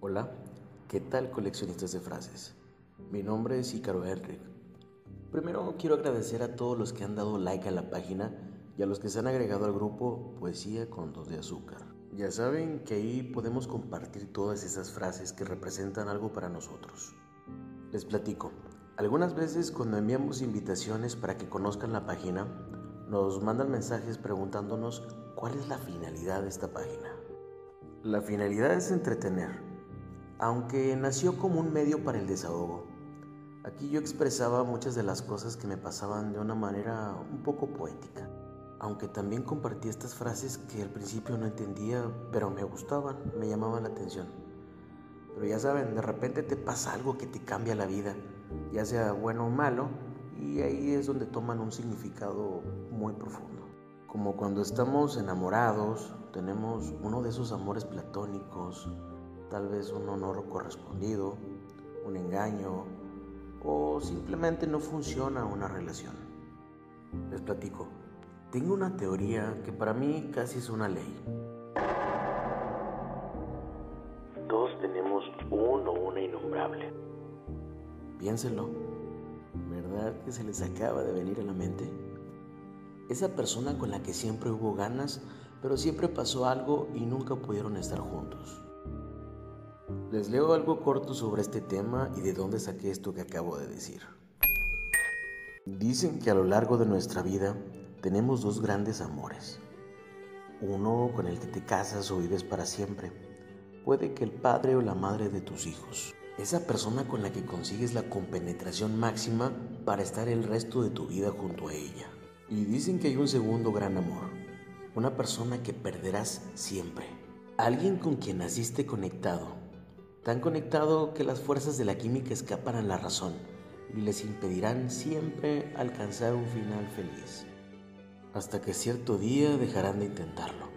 Hola, ¿qué tal coleccionistas de frases? Mi nombre es Ícaro Henrik. Primero quiero agradecer a todos los que han dado like a la página y a los que se han agregado al grupo Poesía con Dos de Azúcar. Ya saben que ahí podemos compartir todas esas frases que representan algo para nosotros. Les platico. Algunas veces cuando enviamos invitaciones para que conozcan la página, nos mandan mensajes preguntándonos cuál es la finalidad de esta página. La finalidad es entretener, aunque nació como un medio para el desahogo. Aquí yo expresaba muchas de las cosas que me pasaban de una manera un poco poética, aunque también compartí estas frases que al principio no entendía, pero me gustaban, me llamaban la atención. Pero ya saben, de repente te pasa algo que te cambia la vida, ya sea bueno o malo, y ahí es donde toman un significado muy profundo. Como cuando estamos enamorados, tenemos uno de esos amores platónicos, tal vez un honor correspondido, un engaño o simplemente no funciona una relación. Les platico, tengo una teoría que para mí casi es una ley. Todos tenemos uno o una innombrable. Piénsenlo, ¿verdad que se les acaba de venir a la mente? Esa persona con la que siempre hubo ganas, pero siempre pasó algo y nunca pudieron estar juntos. Les leo algo corto sobre este tema y de dónde saqué esto que acabo de decir. Dicen que a lo largo de nuestra vida tenemos dos grandes amores. Uno con el que te casas o vives para siempre. Puede que el padre o la madre de tus hijos. Esa persona con la que consigues la compenetración máxima para estar el resto de tu vida junto a ella. Y dicen que hay un segundo gran amor. Una persona que perderás siempre. Alguien con quien naciste conectado tan conectado que las fuerzas de la química escapan a la razón y les impedirán siempre alcanzar un final feliz. Hasta que cierto día dejarán de intentarlo,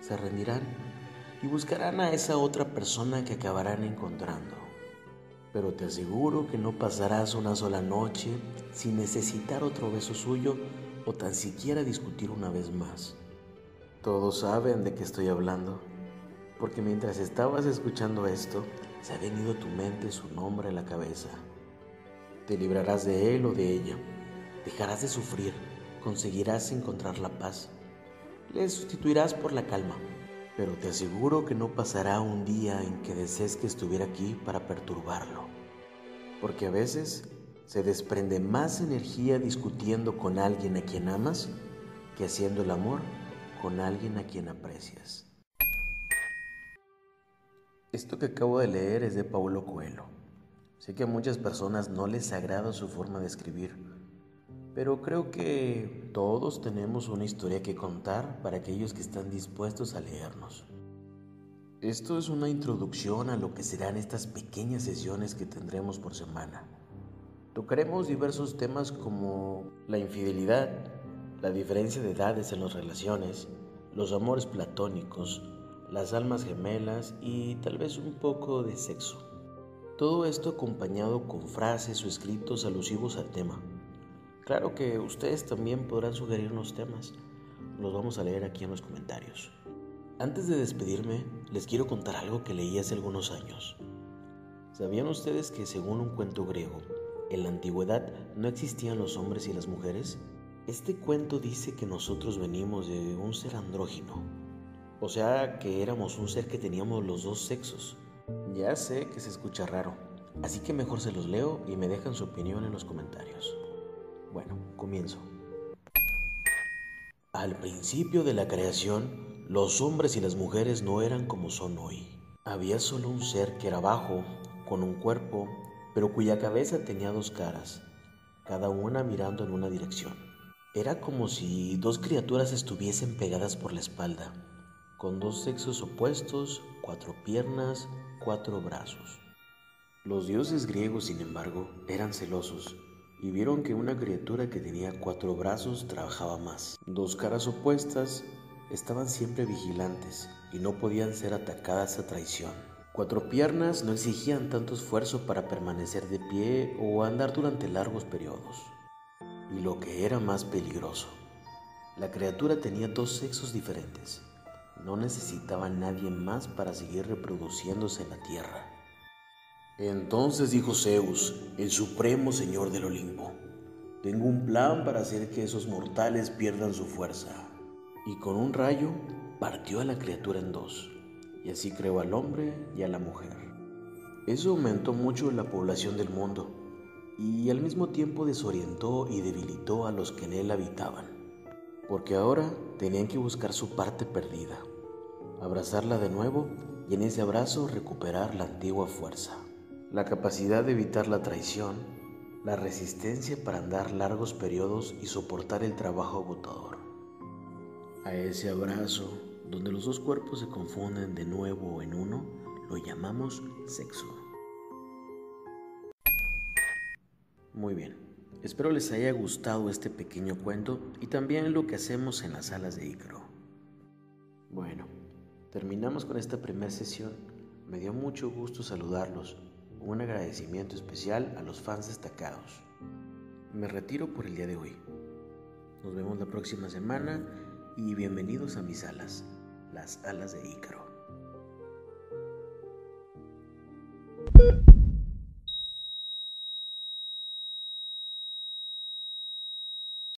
se rendirán y buscarán a esa otra persona que acabarán encontrando. Pero te aseguro que no pasarás una sola noche sin necesitar otro beso suyo o tan siquiera discutir una vez más. Todos saben de qué estoy hablando porque mientras estabas escuchando esto, se ha venido tu mente su nombre a la cabeza. Te librarás de él o de ella, dejarás de sufrir, conseguirás encontrar la paz, le sustituirás por la calma, pero te aseguro que no pasará un día en que desees que estuviera aquí para perturbarlo, porque a veces se desprende más energía discutiendo con alguien a quien amas que haciendo el amor con alguien a quien aprecias. Esto que acabo de leer es de Paulo Coelho. Sé que a muchas personas no les agrada su forma de escribir, pero creo que todos tenemos una historia que contar para aquellos que están dispuestos a leernos. Esto es una introducción a lo que serán estas pequeñas sesiones que tendremos por semana. Tocaremos diversos temas como la infidelidad, la diferencia de edades en las relaciones, los amores platónicos, las almas gemelas y tal vez un poco de sexo. Todo esto acompañado con frases o escritos alusivos al tema. Claro que ustedes también podrán sugerirnos temas. Los vamos a leer aquí en los comentarios. Antes de despedirme, les quiero contar algo que leí hace algunos años. ¿Sabían ustedes que según un cuento griego, en la antigüedad no existían los hombres y las mujeres? Este cuento dice que nosotros venimos de un ser andrógino, o sea que éramos un ser que teníamos los dos sexos. Ya sé que se escucha raro, así que mejor se los leo y me dejan su opinión en los comentarios. Bueno, comienzo. Al principio de la creación, los hombres y las mujeres no eran como son hoy. Había solo un ser que era bajo, con un cuerpo, pero cuya cabeza tenía dos caras, cada una mirando en una dirección. Era como si dos criaturas estuviesen pegadas por la espalda con dos sexos opuestos, cuatro piernas, cuatro brazos. Los dioses griegos, sin embargo, eran celosos y vieron que una criatura que tenía cuatro brazos trabajaba más. Dos caras opuestas estaban siempre vigilantes y no podían ser atacadas a traición. Cuatro piernas no exigían tanto esfuerzo para permanecer de pie o andar durante largos periodos. Y lo que era más peligroso, la criatura tenía dos sexos diferentes. No necesitaba nadie más para seguir reproduciéndose en la tierra. Entonces dijo Zeus, el supremo señor del Olimpo, tengo un plan para hacer que esos mortales pierdan su fuerza. Y con un rayo partió a la criatura en dos, y así creó al hombre y a la mujer. Eso aumentó mucho la población del mundo, y al mismo tiempo desorientó y debilitó a los que en él habitaban, porque ahora tenían que buscar su parte perdida, abrazarla de nuevo y en ese abrazo recuperar la antigua fuerza la capacidad de evitar la traición, la resistencia para andar largos periodos y soportar el trabajo agotador. A ese abrazo, donde los dos cuerpos se confunden de nuevo en uno, lo llamamos sexo. Muy bien, espero les haya gustado este pequeño cuento y también lo que hacemos en las salas de Icro. Bueno, terminamos con esta primera sesión. Me dio mucho gusto saludarlos un agradecimiento especial a los fans destacados. Me retiro por el día de hoy. Nos vemos la próxima semana y bienvenidos a mis alas, las alas de Ícaro.